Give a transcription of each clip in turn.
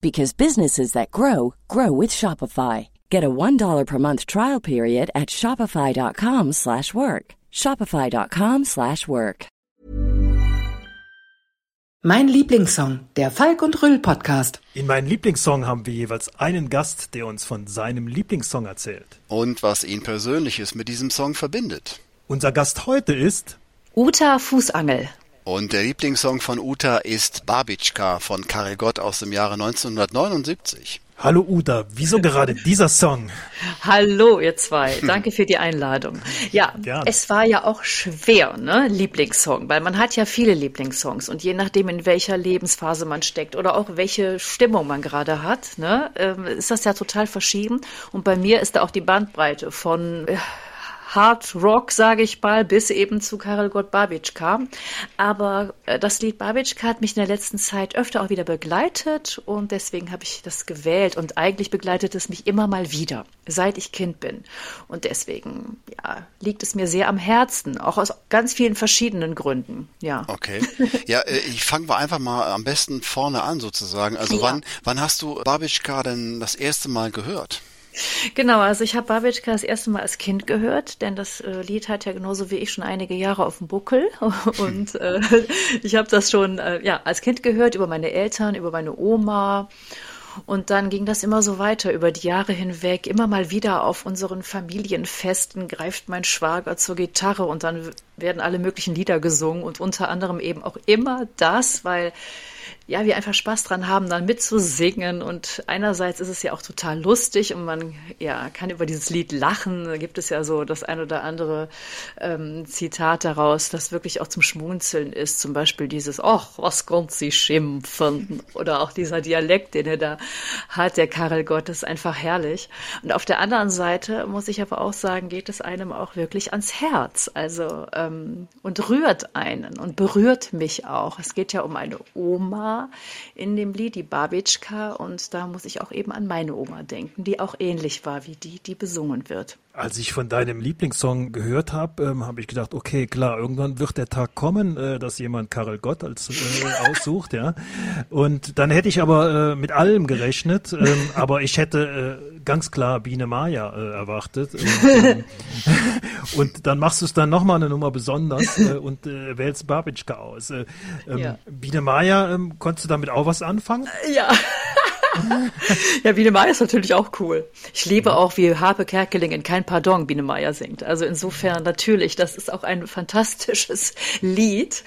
because businesses that grow grow with Shopify. Get a $1 per month trial period at shopify.com/work. shopify.com/work. Mein Lieblingssong, der Falk und Rüll Podcast. In meinem Lieblingssong haben wir jeweils einen Gast, der uns von seinem Lieblingssong erzählt. Und was ihn persönliches mit diesem Song verbindet. Unser Gast heute ist Uta Fußangel. Und der Lieblingssong von Uta ist Babitschka von Karel Gott aus dem Jahre 1979. Hallo Uta, wieso gerade dieser Song? Hallo ihr zwei, danke für die Einladung. Ja, Gerne. es war ja auch schwer, ne, Lieblingssong, weil man hat ja viele Lieblingssongs und je nachdem in welcher Lebensphase man steckt oder auch welche Stimmung man gerade hat, ne, ähm, ist das ja total verschieden. Und bei mir ist da auch die Bandbreite von äh, Hard Rock, sage ich mal, bis eben zu Karel Gott Babitschka. Aber äh, das Lied Babitschka hat mich in der letzten Zeit öfter auch wieder begleitet und deswegen habe ich das gewählt und eigentlich begleitet es mich immer mal wieder, seit ich Kind bin. Und deswegen, ja, liegt es mir sehr am Herzen, auch aus ganz vielen verschiedenen Gründen, ja. Okay. Ja, äh, ich fangen wir einfach mal am besten vorne an sozusagen. Also Ja. wann, wann hast du Babitschka denn das erste Mal gehört? Genau, also ich habe Babitschka das erste Mal als Kind gehört, denn das äh, Lied hat ja genauso wie ich schon einige Jahre auf dem Buckel und äh, ich habe das schon äh, ja als Kind gehört über meine Eltern, über meine Oma und dann ging das immer so weiter über die Jahre hinweg. Immer mal wieder auf unseren Familienfesten greift mein Schwager zur Gitarre und dann werden alle möglichen Lieder gesungen und unter anderem eben auch immer das, weil ja, wir einfach Spaß dran haben, dann mitzusingen. Und einerseits ist es ja auch total lustig und man ja, kann über dieses Lied lachen. Da gibt es ja so das ein oder andere ähm, Zitat daraus, das wirklich auch zum Schmunzeln ist. Zum Beispiel dieses, ach, was kommt sie schimpfen? Oder auch dieser Dialekt, den er da hat, der Karel Gott, ist einfach herrlich. Und auf der anderen Seite muss ich aber auch sagen, geht es einem auch wirklich ans Herz. Also, ähm, und rührt einen und berührt mich auch. Es geht ja um eine Oma in dem Lied, die Babitschka. Und da muss ich auch eben an meine Oma denken, die auch ähnlich war wie die, die besungen wird. Als ich von deinem Lieblingssong gehört habe, ähm, habe ich gedacht, okay, klar, irgendwann wird der Tag kommen, äh, dass jemand Karel Gott als äh, aussucht, ja. Und dann hätte ich aber äh, mit allem gerechnet, ähm, aber ich hätte äh, ganz klar Biene Maya äh, erwartet. Und, ähm, und dann machst du es dann nochmal eine Nummer besonders äh, und äh, wählst Babitschka aus. Äh, ähm, Ja. Biene Maya, ähm, konntest du damit auch was anfangen? Ja. ja, Biene Meier ist natürlich auch cool. Ich liebe auch, wie Harpe Kerkeling in Kein Pardon Biene Meier singt. Also insofern natürlich, das ist auch ein fantastisches Lied.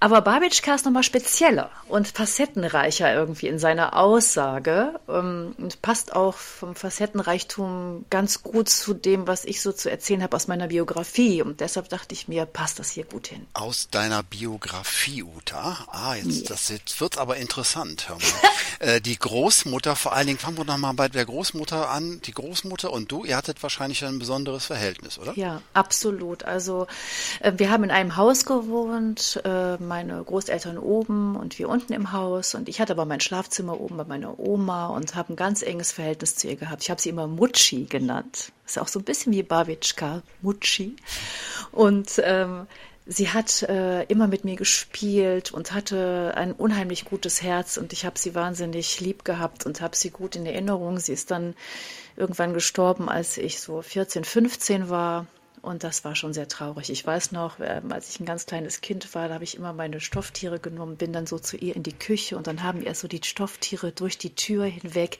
Aber Babitschka ist nochmal spezieller und facettenreicher irgendwie in seiner Aussage ähm, und passt auch vom Facettenreichtum ganz gut zu dem, was ich so zu erzählen habe aus meiner Biografie. Und deshalb dachte ich mir, passt das hier gut hin. Aus deiner Biografie, Uta. Ah, jetzt, das jetzt wird aber interessant. Hör mal. äh, die Großmutter, vor allen Dingen, fangen wir noch mal bei der Großmutter an. Die Großmutter und du, ihr hattet wahrscheinlich ein besonderes Verhältnis, oder? Ja, absolut. Also äh, wir haben in einem Haus gewohnt, äh, meine Großeltern oben und wir unten im Haus. Und ich hatte aber mein Schlafzimmer oben bei meiner Oma und habe ein ganz enges Verhältnis zu ihr gehabt. Ich habe sie immer Mutschi genannt. Ist auch so ein bisschen wie Babitschka, Mutschi. Und ähm, sie hat äh, immer mit mir gespielt und hatte ein unheimlich gutes Herz und ich habe sie wahnsinnig lieb gehabt und habe sie gut in Erinnerung. Sie ist dann irgendwann gestorben, als ich so 14, 15 war. Und das war schon sehr traurig. Ich weiß noch, ähm, als ich ein ganz kleines Kind war, da habe ich immer meine Stofftiere genommen, bin dann so zu ihr in die Küche und dann haben erst so die Stofftiere durch die Tür hinweg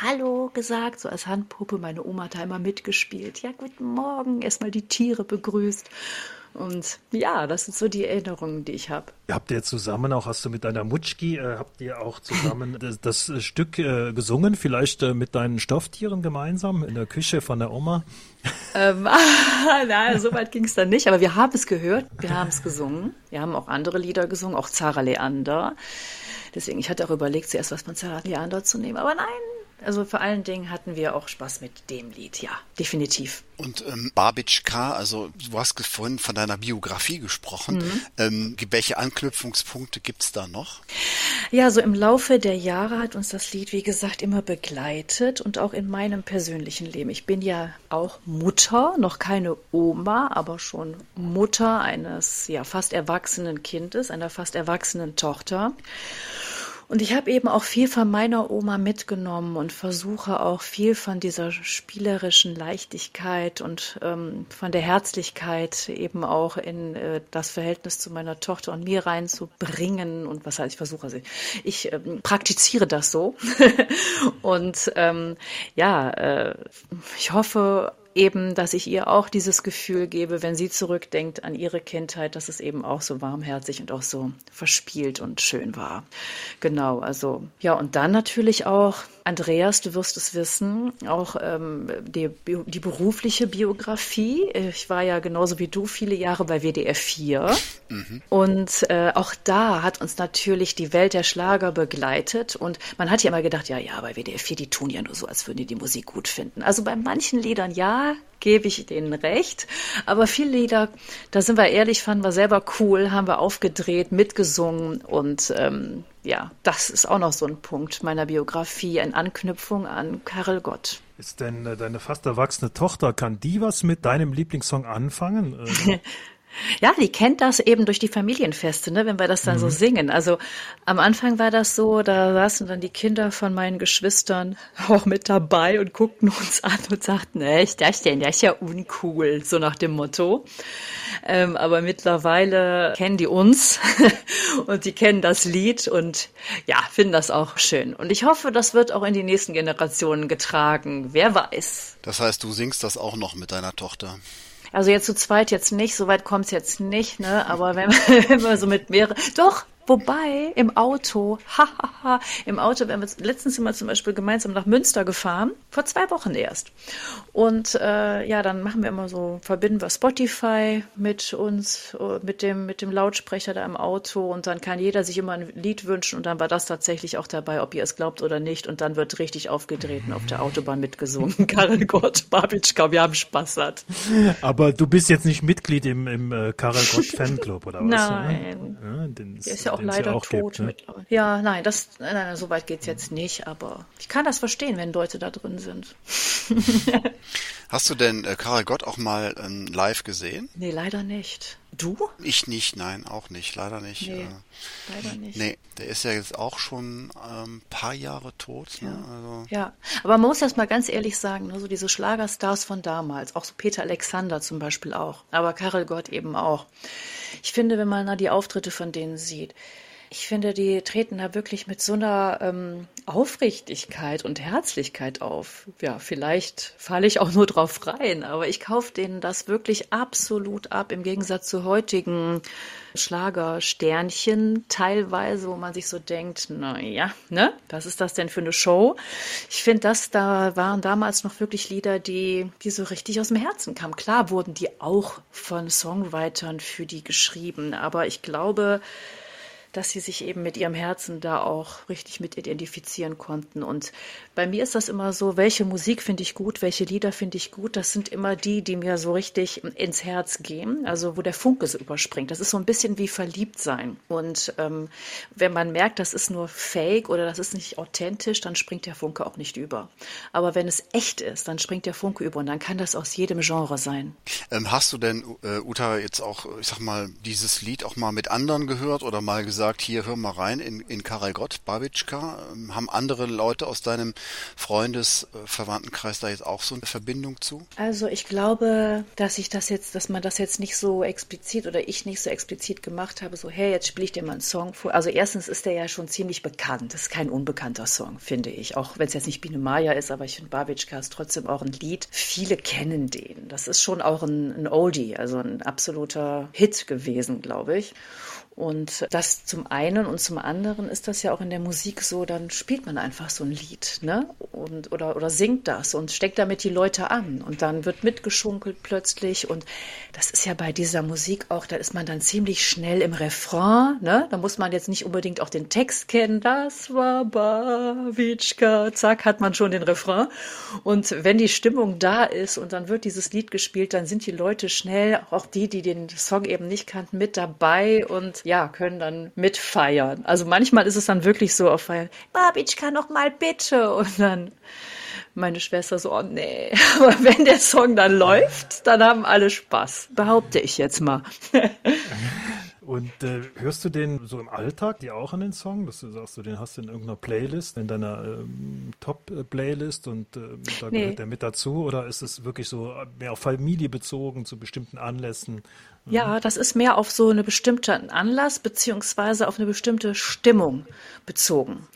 Hallo gesagt, so als Handpuppe. Meine Oma hat da immer mitgespielt. Ja, guten Morgen, erstmal die Tiere begrüßt. Und ja, das sind so die Erinnerungen, die ich habe. Habt ihr zusammen auch, hast du mit deiner Mutschki, äh, habt ihr auch zusammen das, das Stück äh, gesungen, vielleicht äh, mit deinen Stofftieren gemeinsam in der Küche von der Oma? Ähm, na, so weit ging es dann nicht, aber wir haben es gehört, wir haben es gesungen. Wir haben auch andere Lieder gesungen, auch Zara Leander. Deswegen, ich hatte auch überlegt, zuerst was von Zara Leander zu nehmen, aber nein, also vor allen Dingen hatten wir auch Spaß mit dem Lied, ja, definitiv. Und ähm, Babic K., also du hast vorhin von deiner Biografie gesprochen. Mhm. Ähm, welche Anknüpfungspunkte gibt's da noch? Ja, so im Laufe der Jahre hat uns das Lied, wie gesagt, immer begleitet und auch in meinem persönlichen Leben. Ich bin ja auch Mutter, noch keine Oma, aber schon Mutter eines ja fast erwachsenen Kindes, einer fast erwachsenen Tochter. Und ich habe eben auch viel von meiner Oma mitgenommen und versuche auch viel von dieser spielerischen Leichtigkeit und ähm, von der Herzlichkeit eben auch in äh, das Verhältnis zu meiner Tochter und mir reinzubringen. Und was heißt, ich versuche, also ich ähm, praktiziere das so. und ähm, ja, äh, ich hoffe eben, dass ich ihr auch dieses Gefühl gebe, wenn sie zurückdenkt an ihre Kindheit, dass es eben auch so warmherzig und auch so verspielt und schön war. Genau, also ja, und dann natürlich auch, Andreas, du wirst es wissen, auch ähm, die, die berufliche Biografie. Ich war ja genauso wie du viele Jahre bei WDR 4 mhm. und äh, auch da hat uns natürlich die Welt der Schlager begleitet und man hat ja immer gedacht, ja, ja, bei WDR 4, die tun ja nur so, als würden die die Musik gut finden. Also bei manchen Liedern ja, gebe ich denen recht. Aber viele Lieder, da sind wir ehrlich, fanden wir selber cool, haben wir aufgedreht, mitgesungen und ähm, ja, das ist auch noch so ein Punkt meiner Biografie, eine Anknüpfung an Karel Gott. Ist denn äh, deine fast erwachsene Tochter, kann die was mit deinem Lieblingssong anfangen? Ja, die kennt das eben durch die Familienfeste, ne, wenn wir das dann mhm. so singen. Also am Anfang war das so, da saßen dann die Kinder von meinen Geschwistern auch mit dabei und guckten uns an und sagten, ist das denn, das ist ja uncool, so nach dem Motto. Ähm, aber mittlerweile kennen die uns und die kennen das Lied und ja, finden das auch schön. Und ich hoffe, das wird auch in die nächsten Generationen getragen. Wer weiß. Das heißt, du singst das auch noch mit deiner Tochter? Also jetzt zu zweit jetzt nicht, so weit kommt's jetzt nicht, ne? Aber wenn, wenn wir so mit mehreren, doch, Wobei im Auto, hahaha, im Auto, wir haben letztens immer zum Beispiel gemeinsam nach Münster gefahren, vor zwei Wochen erst. Und äh, ja, dann machen wir immer so, verbinden wir Spotify mit uns, äh, mit dem, mit dem Lautsprecher da im Auto und dann kann jeder sich immer ein Lied wünschen und dann war das tatsächlich auch dabei, ob ihr es glaubt oder nicht. Und dann wird richtig aufgedreht und auf der Autobahn mitgesungen. Karel Gott, Babitschka, wir haben Spaß hat. Aber du bist jetzt nicht Mitglied im, im äh, Karel Gott Fanclub, oder was? Nein. Ja, den, ist ja auch leider ja auch tot gibt, ne? Ja, nein, das, nein, nein, so weit geht's jetzt nicht, aber ich kann das verstehen, wenn Leute da drin sind. Hast du denn äh, Karel Gott auch mal ähm, live gesehen? Nee, leider nicht. Du? Ich nicht, nein, auch nicht, leider nicht. Nee, äh, leider nicht. Nee, der ist ja jetzt auch schon ein ähm, paar Jahre tot. Ne? Ja. Also. ja, aber man muss das mal ganz ehrlich sagen, ne, so diese Schlagerstars von damals, auch so Peter Alexander zum Beispiel auch, aber Karel Gott eben auch. Ich finde, wenn man da die Auftritte von denen sieht, ich finde, die treten da wirklich mit so einer ähm, Aufrichtigkeit und Herzlichkeit auf. Ja, vielleicht falle ich auch nur drauf rein, aber ich kaufe denen das wirklich absolut ab, im Gegensatz zu heutigen Schlagersternchen teilweise, wo man sich so denkt, na ja, ne, was ist das denn für eine Show? Ich finde, das da waren damals noch wirklich Lieder, die, die so richtig aus dem Herzen kamen. Klar wurden die auch von Songwritern für die geschrieben, aber ich glaube, dass sie sich eben mit ihrem Herzen da auch richtig mit identifizieren konnten. Und bei mir ist das immer so, welche Musik finde ich gut, welche Lieder finde ich gut, das sind immer die, die mir so richtig ins Herz gehen, also wo der Funke so überspringt. Das ist so ein bisschen wie verliebt sein. Und ähm, wenn man merkt, das ist nur Fake oder das ist nicht authentisch, dann springt der Funke auch nicht über. Aber wenn es echt ist, dann springt der Funke über und dann kann das aus jedem Genre sein. Ähm, hast du denn, äh, Uta, jetzt auch, ich sag mal, dieses Lied auch mal mit anderen gehört oder mal gesagt, gesagt, hier hör mal rein in, in Karel Gott, Babitschka. Ähm, haben andere Leute aus deinem Freundes-, äh, da jetzt auch so eine Verbindung zu? Also ich glaube, dass ich das jetzt, dass man das jetzt nicht so explizit oder ich nicht so explizit gemacht habe, so hey, jetzt spiele ich dir mal einen Song vor. Also erstens ist der ja schon ziemlich bekannt. Das ist kein unbekannter Song, finde ich. Auch wenn es jetzt nicht Biene Maya ist, aber ich finde Babitschka ist trotzdem auch ein Lied. Viele kennen den. Das ist schon auch ein, ein Oldie, also ein absoluter Hit gewesen, glaube ich. Und das zum einen und zum anderen ist das ja auch in der Musik so, dann spielt man einfach so ein Lied, ne? Und, oder, oder singt das und steckt damit die Leute an. Und dann wird mitgeschunkelt plötzlich. Und das ist ja bei dieser Musik auch, da ist man dann ziemlich schnell im Refrain, ne? Da muss man jetzt nicht unbedingt auch den Text kennen, das war Bawitschka, zack, hat man schon den Refrain. Und wenn die Stimmung da ist und dann wird dieses Lied gespielt, dann sind die Leute schnell, auch die, die den Song eben nicht kannten, mit dabei. Und ja, können dann mitfeiern. Also manchmal ist es dann wirklich so auf Feiern, Babitschka noch mal bitte und dann meine Schwester so, oh nee. Aber wenn der Song dann läuft, dann haben alle Spaß. Behaupte ich jetzt mal. Und äh, hörst du den so im Alltag, die auch an den Song? Dass du sagst, du den hast du in irgendeiner Playlist, in deiner ähm, Top-Playlist und äh, da nee. gehört der mit dazu? Oder ist es wirklich so mehr auf Familie bezogen, zu bestimmten Anlässen? Ja, das ist mehr auf so eine bestimmte Anlass beziehungsweise auf eine bestimmte Stimmung bezogen.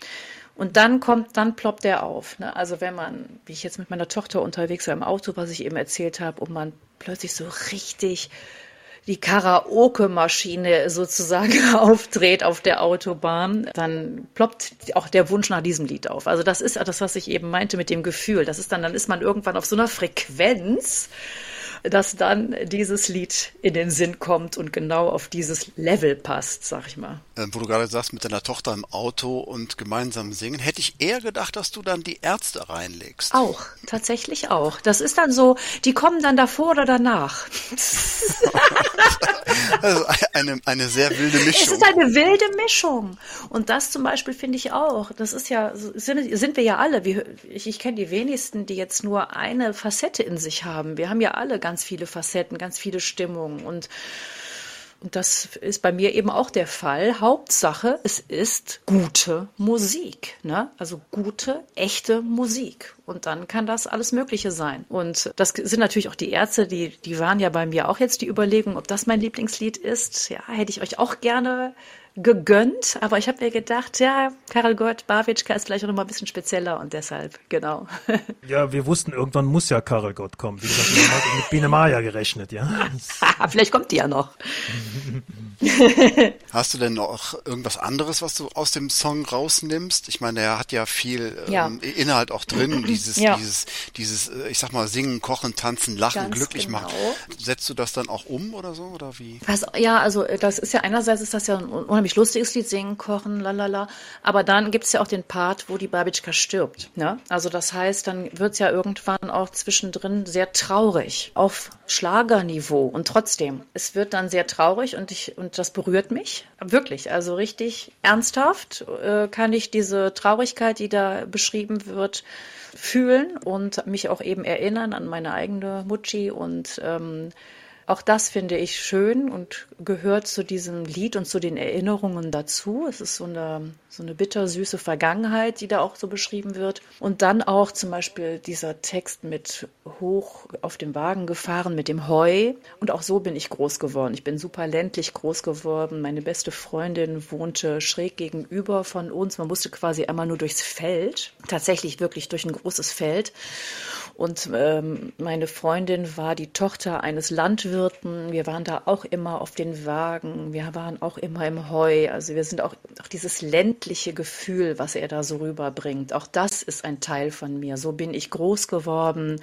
Und dann kommt, dann ploppt der auf. Ne? Also wenn man, wie ich jetzt mit meiner Tochter unterwegs war im Auto, was ich eben erzählt habe, und man plötzlich so richtig die Karaoke-Maschine sozusagen aufdreht auf der Autobahn, dann ploppt auch der Wunsch nach diesem Lied auf. Also das ist das, was ich eben meinte mit dem Gefühl. Das ist dann, dann ist man irgendwann auf so einer Frequenz, dass dann dieses Lied in den Sinn kommt und genau auf dieses Level passt, sag ich mal. Äh, wo du gerade sagst, mit deiner Tochter im Auto und gemeinsam singen, hätte ich eher gedacht, dass du dann die Ärzte reinlegst. Auch, tatsächlich auch. Das ist dann so, die kommen dann davor oder danach. also eine, eine sehr wilde Mischung. Es ist eine wilde Mischung. Und das zum Beispiel finde ich auch. Das ist ja, sind, sind wir ja alle. ich ich kenne die wenigsten, die jetzt nur eine Facette in sich haben. Wir haben ja alle ganz viele Facetten, ganz viele Stimmungen und und das ist bei mir eben auch der Fall. Hauptsache, es ist gute Musik. Ne? Also gute, echte Musik. Und dann kann das alles Mögliche sein. Und das sind natürlich auch die Ärzte, die, die waren ja bei mir auch jetzt die Überlegung, ob das mein Lieblingslied ist. Ja, hätte ich euch auch gerne gegönnt, aber ich habe mir gedacht, ja, Karel Gott, Bawitschka ist vielleicht auch noch mal ein bisschen spezieller und deshalb, genau. Ja, wir wussten, irgendwann muss ja Karel Gott kommen. Wie gesagt, wir haben mit Biene Maya gerechnet, ja. vielleicht kommt die ja noch. Hast du denn noch irgendwas anderes, was du aus dem Song rausnimmst? Ich meine, er hat ja viel ja. Ähm, Inhalt auch drin, dieses, ja. dieses, dieses, äh, ich sag mal, singen, kochen, tanzen, lachen, Ganz glücklich genau. machen. Setzt du das dann auch um oder so, oder wie? Was, ja, also das ist ja einerseits ist das ja ein unheimlich lustiges Lied, singen, kochen, lalala. Aber dann gibt es ja auch den Part, wo die Babitschka stirbt. Ne? Also das heißt, dann wird es ja irgendwann auch zwischendrin sehr traurig, auf Schlagerniveau. Und trotzdem, es wird dann sehr traurig und ich und das berührt mich wirklich. Also richtig ernsthaft äh, kann ich diese Traurigkeit, die da beschrieben wird, fühlen und mich auch eben erinnern an meine eigene Mutschi und ähm, auch das finde ich schön und gehört zu diesem Lied und zu den Erinnerungen dazu. Es ist so eine, so eine bittersüße Vergangenheit, die da auch so beschrieben wird. Und dann auch zum Beispiel dieser Text mit hoch auf dem Wagen gefahren mit dem Heu. Und auch so bin ich groß geworden. Ich bin super ländlich groß geworden. Meine beste Freundin wohnte schräg gegenüber von uns. Man musste quasi einmal nur durchs Feld. Tatsächlich wirklich durch ein großes Feld. Und ähm, meine Freundin war die Tochter eines Landwirten. Wir waren da auch immer auf den Wagen. Wir waren auch immer im Heu. Also wir sind auch, auch dieses ländliche Gefühl, was er da so rüberbringt. Auch das ist ein Teil von mir. So bin ich groß geworden.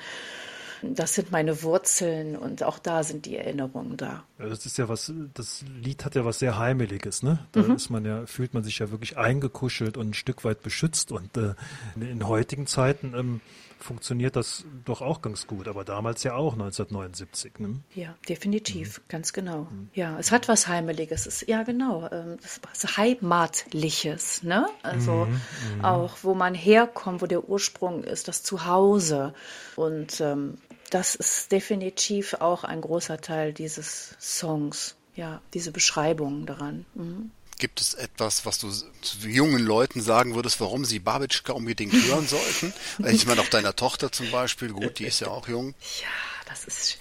Das sind meine Wurzeln und auch da sind die Erinnerungen da. Das ist ja was, das Lied hat ja was sehr Heimeliges, ne? Da mhm. ist man ja, fühlt man sich ja wirklich eingekuschelt und ein Stück weit beschützt und äh, in heutigen Zeiten ähm, funktioniert das doch auch ganz gut, aber damals ja auch 1979. Ne? Ja, definitiv, mhm. ganz genau. Mhm. Ja, es hat was Heimeliges. Es, ja, genau, ähm, was Heimatliches, ne? Also mhm. mhm. auch, wo man herkommt, wo der Ursprung ist, das Zuhause. Und ähm, das ist definitiv auch ein großer Teil dieses Songs. Ja, diese Beschreibung daran. Mhm. Gibt es etwas, was du zu jungen Leuten sagen würdest, warum sie Babitschka unbedingt hören sollten? ich meine, auch deiner Tochter zum Beispiel, gut, die ist ja auch jung. Ja, das ist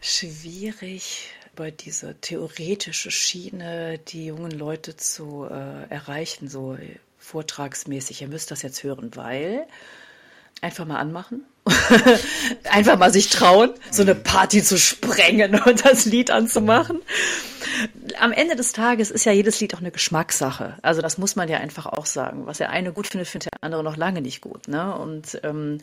schwierig über diese theoretische Schiene die jungen Leute zu äh, erreichen, so vortragsmäßig. Ihr müsst das jetzt hören, weil einfach mal anmachen. einfach mal sich trauen, so eine Party zu sprengen und das Lied anzumachen. Am Ende des Tages ist ja jedes Lied auch eine Geschmackssache. Also das muss man ja einfach auch sagen. Was der eine gut findet, findet der andere noch lange nicht gut. Ne? Und ähm,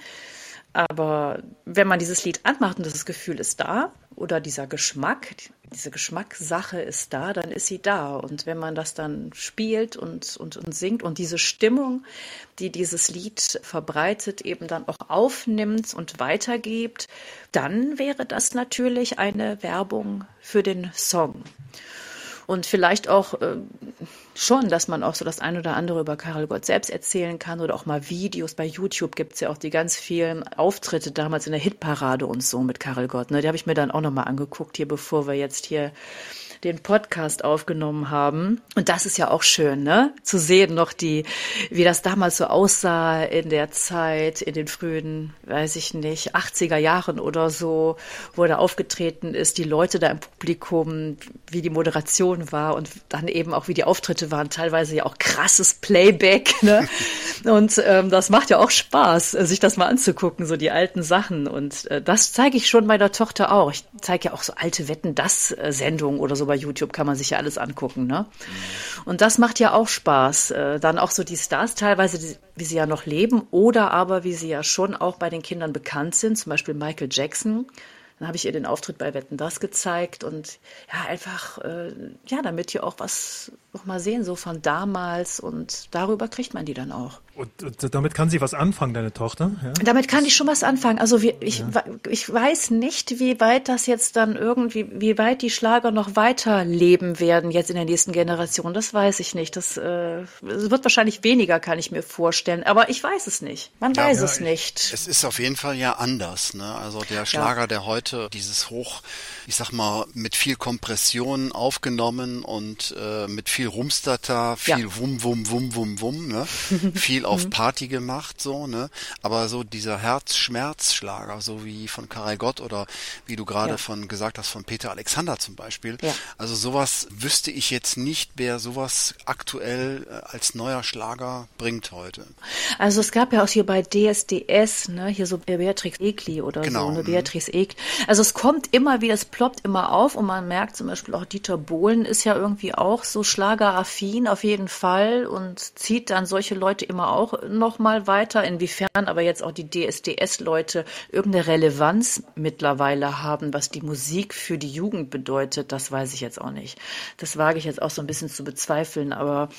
aber wenn man dieses Lied anmacht und das Gefühl ist da oder dieser Geschmack, diese Geschmackssache ist da, dann ist sie da. Und wenn man das dann spielt und, und, und singt und diese Stimmung, die dieses Lied verbreitet, eben dann auch aufnimmt und weitergibt, dann wäre das natürlich eine Werbung für den Song und vielleicht auch äh, schon, dass man auch so das ein oder andere über Karel Gott selbst erzählen kann oder auch mal Videos. Bei YouTube gibt's ja auch die ganz vielen Auftritte damals in der Hitparade und so mit Karel Gott. Ne? Die habe ich mir dann auch nochmal angeguckt, hier bevor wir jetzt hier den Podcast aufgenommen haben. Und das ist ja auch schön, ne? Zu sehen noch die, wie das damals so aussah in der Zeit, in den frühen, weiß ich nicht, 80er Jahren oder so, wo er aufgetreten ist, die Leute da im Publikum, wie die Moderation war und dann eben auch wie die Auftritte waren, teilweise ja auch krasses Playback, ne? Und ähm, das macht ja auch Spaß, sich das mal anzugucken, so die alten Sachen. Und äh, das zeige ich schon meiner Tochter auch. Ich zeige ja auch so alte Wetten, das äh, Sendungen oder so bei YouTube kann man sich ja alles angucken, ne? Und das macht ja auch Spaß. Äh, dann auch so die Stars teilweise, wie sie ja noch leben oder aber wie sie ja schon auch bei den Kindern bekannt sind, zum Beispiel Michael Jackson. Dann habe ich ihr den Auftritt bei Wetten das gezeigt und ja, einfach, äh, ja, damit ihr auch was noch mal sehen, so von damals und darüber kriegt man die dann auch. Und, und damit kann sie was anfangen, deine Tochter? Ja? Damit kann ich schon was anfangen. Also wie, ich, ja. ich weiß nicht, wie weit das jetzt dann irgendwie, wie weit die Schlager noch weiterleben werden jetzt in der nächsten Generation. Das weiß ich nicht. Das, äh, das wird wahrscheinlich weniger, kann ich mir vorstellen. Aber ich weiß es nicht. Man ja, weiß es nicht. Es ist auf jeden Fall ja anders. Ne? Also der Schlager, der heute dieses Hoch, ich sag mal, mit viel Kompression aufgenommen und äh, mit viel Rumstata, viel Wum, Wum, Wum, Wum, Wum, ne? viel viel auf mhm. Party gemacht, so, ne? Aber so dieser Herzschmerzschlager, so wie von Karel Gott oder wie du gerade ja. von gesagt hast, von Peter Alexander zum Beispiel. Ja. Also sowas wüsste ich jetzt nicht, wer sowas aktuell äh, als neuer Schlager bringt heute. Also es gab ja auch hier bei DSDS, ne, hier so Beatrix Egli oder genau. so, eine Beatrix Egli. Also es kommt immer wieder, es ploppt immer auf und man merkt zum Beispiel auch Dieter Bohlen ist ja irgendwie auch so schlageraffin auf jeden Fall und zieht dann solche Leute immer auch noch mal weiter, inwiefern aber jetzt auch die DSDS-Leute irgendeine Relevanz mittlerweile haben, was die Musik für die Jugend bedeutet, das weiß ich jetzt auch nicht. Das wage ich jetzt auch so ein bisschen zu bezweifeln, aber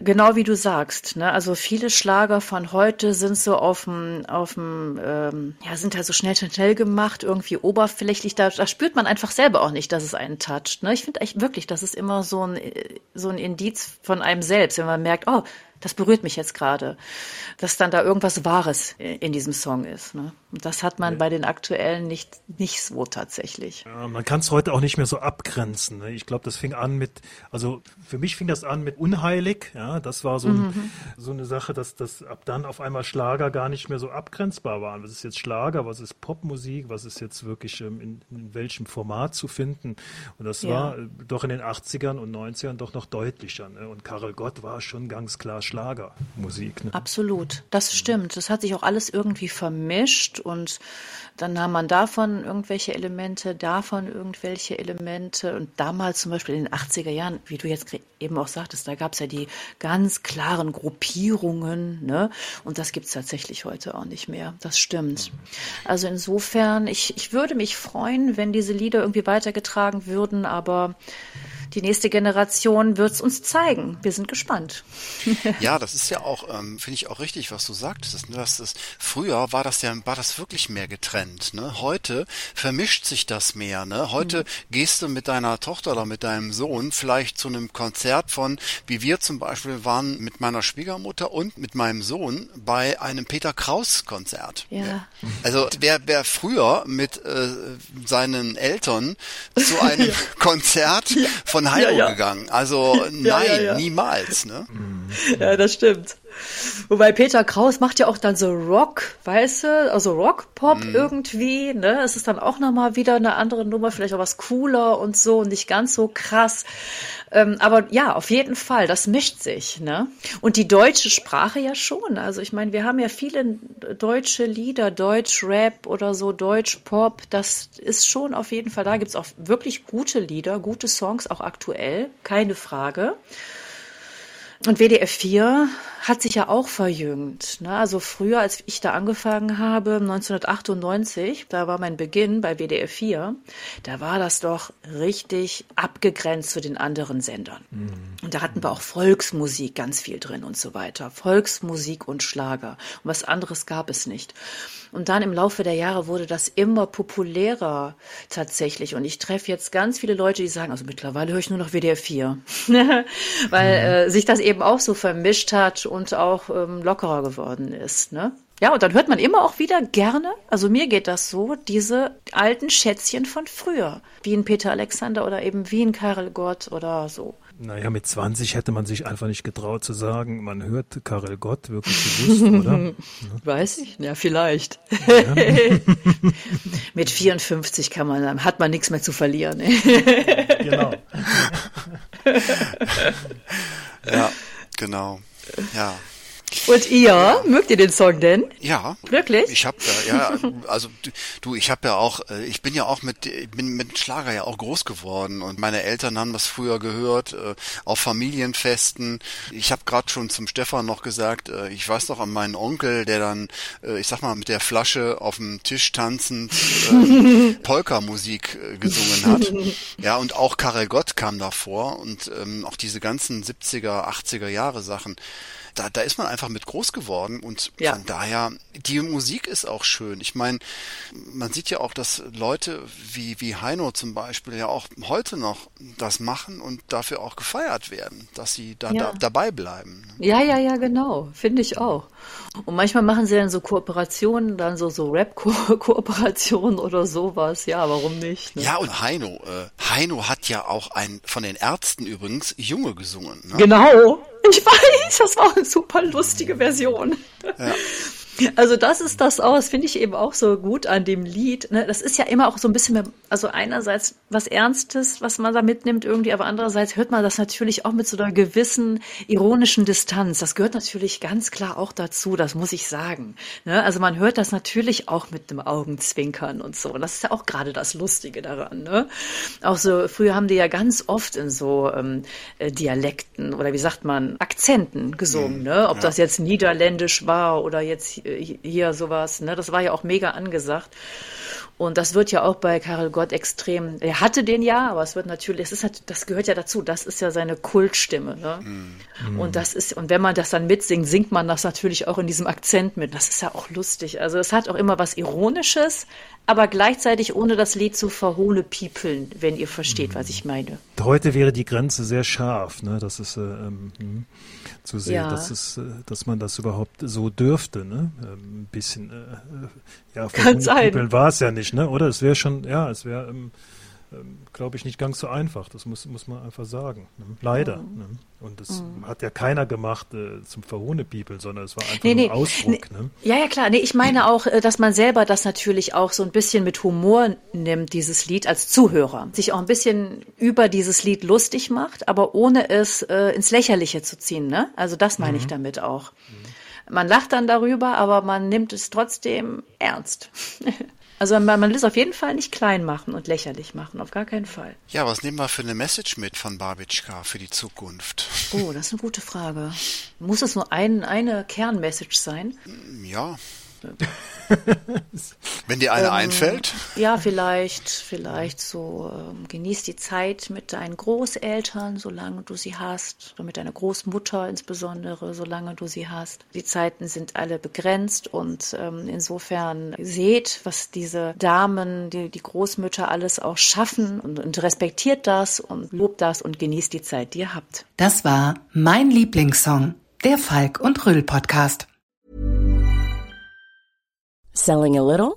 genau wie du sagst, ne? also viele Schlager von heute sind so auf dem, ähm, ja, sind halt so schnell, schnell gemacht, irgendwie oberflächlich, da, da spürt man einfach selber auch nicht, dass es einen toucht. Ne? Ich finde echt wirklich, das ist immer so ein, so ein Indiz von einem selbst, wenn man merkt, oh, das berührt mich jetzt gerade, dass dann da irgendwas Wahres in diesem Song ist. Ne? Das hat man bei den aktuellen nicht, nicht so tatsächlich. Ja, man kann es heute auch nicht mehr so abgrenzen. Ne? Ich glaube, das fing an mit, also für mich fing das an mit Unheilig. Ja, das war so, ein, mhm. so eine Sache, dass das ab dann auf einmal Schlager gar nicht mehr so abgrenzbar waren. Was ist jetzt Schlager? Was ist Popmusik? Was ist jetzt wirklich ähm, in, in, welchem Format zu finden? Und das ja. war äh, doch in den 80ern und 90ern doch noch deutlicher. Ne? Und Karel Gott war schon ganz klar Schlagermusik. Ne? Absolut, das stimmt. Das hat sich auch alles irgendwie vermischt und dann nahm man davon irgendwelche Elemente, davon irgendwelche Elemente. Und damals zum Beispiel in den 80er Jahren, wie du jetzt eben auch sagtest, da gab es ja die ganz klaren Gruppierungen. Ne? Und das gibt es tatsächlich heute auch nicht mehr. Das stimmt. Also insofern, ich, ich würde mich freuen, wenn diese Lieder irgendwie weitergetragen würden, aber die nächste Generation wird es uns zeigen. Wir sind gespannt. ja, das ist ja auch, ähm, finde ich auch richtig, was du sagtest. Ne? Das ist, früher war das ja, war das wirklich mehr getrennt. Ne? Heute vermischt sich das mehr. Ne? Heute mhm. gehst du mit deiner Tochter oder mit deinem Sohn vielleicht zu einem Konzert von, wie wir zum Beispiel waren mit meiner Schwiegermutter und mit meinem Sohn bei einem Peter Kraus Konzert. Ja. Also wer, wer früher mit äh, seinen Eltern zu einem ja. Konzert von von Heino ja, ja. gegangen. Also nein, niemals. Ne? Ja, das stimmt. Wobei Peter Kraus macht ja auch dann so Rock, weißt du, also Rock-Pop mm. irgendwie, ne? Es ist dann auch nochmal wieder eine andere Nummer, vielleicht auch was cooler und so und nicht ganz so krass. Ähm, aber ja, auf jeden Fall, das mischt sich, ne? Und die deutsche Sprache ja schon. Also ich meine, wir haben ja viele deutsche Lieder, Deutsch-Rap oder so, Deutsch-Pop, das ist schon auf jeden Fall, da gibt's auch wirklich gute Lieder, gute Songs, auch aktuell, keine Frage. Und WDF 4 hat sich ja auch verjüngt. Ne? Also früher, als ich da angefangen habe, 1998, da war mein Beginn bei WDF 4, da war das doch richtig abgegrenzt zu den anderen Sendern. Mhm. Und da hatten wir auch Volksmusik ganz viel drin und so weiter. Volksmusik und Schlager. Und was anderes gab es nicht. Und dann im Laufe der Jahre wurde das immer populärer tatsächlich. Und ich treffe jetzt ganz viele Leute, die sagen, also mittlerweile höre ich nur noch WDR 4. Weil mhm. äh, sich das eben auch so vermischt hat und auch ähm, lockerer geworden ist. Ne? Ja, und dann hört man immer auch wieder gerne, also mir geht das so, diese alten Schätzchen von früher, wie ein Peter Alexander oder eben wie ein Karel Gott oder so. Naja, mit 20 hätte man sich einfach nicht getraut zu sagen, man hört Karel Gott wirklich bewusst, oder? Weiß ich, ja, vielleicht. Ja. mit 54 kann man, hat man nichts mehr zu verlieren. genau. ja, genau. Ja. Und ihr, mögt ihr den Song denn? Ja. Wirklich? Ich habe ja, ja, also du, ich habe ja auch, äh, ich bin ja auch mit, ich bin mit Schlager ja auch groß geworden und meine Eltern haben das früher gehört, äh, auf Familienfesten. Ich habe gerade schon zum Stefan noch gesagt, äh, ich weiß noch an meinen Onkel, der dann, ich sag mal, mit der Flasche auf dem Tisch tanzend Polka-Musik gesungen hat. Ja, und auch Karel Gott kam davor und ähm, auch diese ganzen 70er, 80er Jahre Sachen da, da ist man einfach mit groß geworden und ja. von daher, die Musik ist auch schön. Ich meine, man sieht ja auch, dass Leute wie, wie Heino zum Beispiel ja auch heute noch das machen und dafür auch gefeiert werden, dass sie da, ja. da dabei bleiben. Ja, ja, ja, genau. Finde ich auch. Und manchmal machen sie dann so Kooperationen, dann so, so Rap-Kooperationen oder sowas. Ja, warum nicht? Ne? Ja, und Heino, äh, Heino hat ja auch ein, von den Ärzten übrigens, Junge gesungen. Ne? Genau. Ich weiß, das war eine super lustige Version. Ja. Also das ist das auch, das finde ich eben auch so gut an dem Lied. Ne? Das ist ja immer auch so ein bisschen, also einerseits was Ernstes, was man da mitnimmt irgendwie, aber andererseits hört man das natürlich auch mit so einer gewissen ironischen Distanz. Das gehört natürlich ganz klar auch dazu, das muss ich sagen. Ne? Also man hört das natürlich auch mit einem Augenzwinkern und so. Und das ist ja auch gerade das Lustige daran. Ne? Auch so, früher haben die ja ganz oft in so ähm, äh, Dialekten oder wie sagt man, Akzenten gesungen. Mhm. Ne? Ob ja. das jetzt niederländisch war oder jetzt hier sowas. Ne? Das war ja auch mega angesagt. Und das wird ja auch bei Karel Gott extrem, er hatte den ja, aber es wird natürlich, es ist halt, das gehört ja dazu, das ist ja seine Kultstimme. Ne? Mm. Und das ist, und wenn man das dann mitsingt, singt man das natürlich auch in diesem Akzent mit. Das ist ja auch lustig. Also es hat auch immer was Ironisches, aber gleichzeitig ohne das Lied zu verhohle piepeln, wenn ihr versteht, mm. was ich meine. Heute wäre die Grenze sehr scharf, ne? Das ist äh, ähm, hm, zu sehen, ja. dass, es, äh, dass man das überhaupt so dürfte, ne? Ähm, ein bisschen, äh, äh ja, verhohle war es ja nicht nicht, ne? Oder es wäre schon, ja, es wäre, ähm, ähm, glaube ich, nicht ganz so einfach. Das muss, muss man einfach sagen. Ne? Leider. Mhm. Ne? Und das mhm. hat ja keiner gemacht äh, zum Verhohne-People, sondern es war einfach nee, nee, Ausdruck. Nee, ne? Ja, ja, klar. Nee, ich meine auch, äh, dass man selber das natürlich auch so ein bisschen mit Humor nimmt, dieses Lied als Zuhörer. Sich auch ein bisschen über dieses Lied lustig macht, aber ohne es äh, ins Lächerliche zu ziehen. Ne? Also das meine mhm. ich damit auch. Mhm. Man lacht dann darüber, aber man nimmt es trotzdem ernst. Also man, man will es auf jeden Fall nicht klein machen und lächerlich machen, auf gar keinen Fall. Ja, was nehmen wir für eine Message mit von Babitschka für die Zukunft? Oh, das ist eine gute Frage. Muss es nur ein, eine Kernmessage sein? Ja. Wenn dir eine ähm, einfällt? Ja, vielleicht, vielleicht so, ähm, genieß die Zeit mit deinen Großeltern, solange du sie hast, oder mit deiner Großmutter insbesondere, solange du sie hast. Die Zeiten sind alle begrenzt und ähm, insofern seht, was diese Damen, die, die Großmütter alles auch schaffen und, und respektiert das und lobt das und genießt die Zeit, die ihr habt. Das war mein Lieblingssong, der Falk und Röll Podcast. Selling a little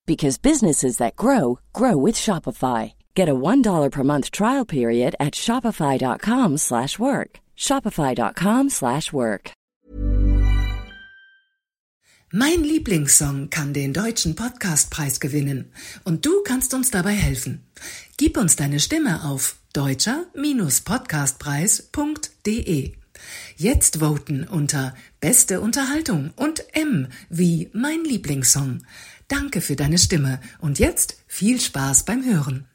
because businesses that grow grow with Shopify. Get a $1 per month trial period at shopify.com/work. shopify.com/work. Mein Lieblingssong kann den deutschen Podcastpreis gewinnen und du kannst uns dabei helfen. Gib uns deine Stimme auf deutscher-podcastpreis.de. Jetzt voten unter Beste Unterhaltung und M wie mein Lieblingssong. Danke für deine Stimme und jetzt viel Spaß beim Hören.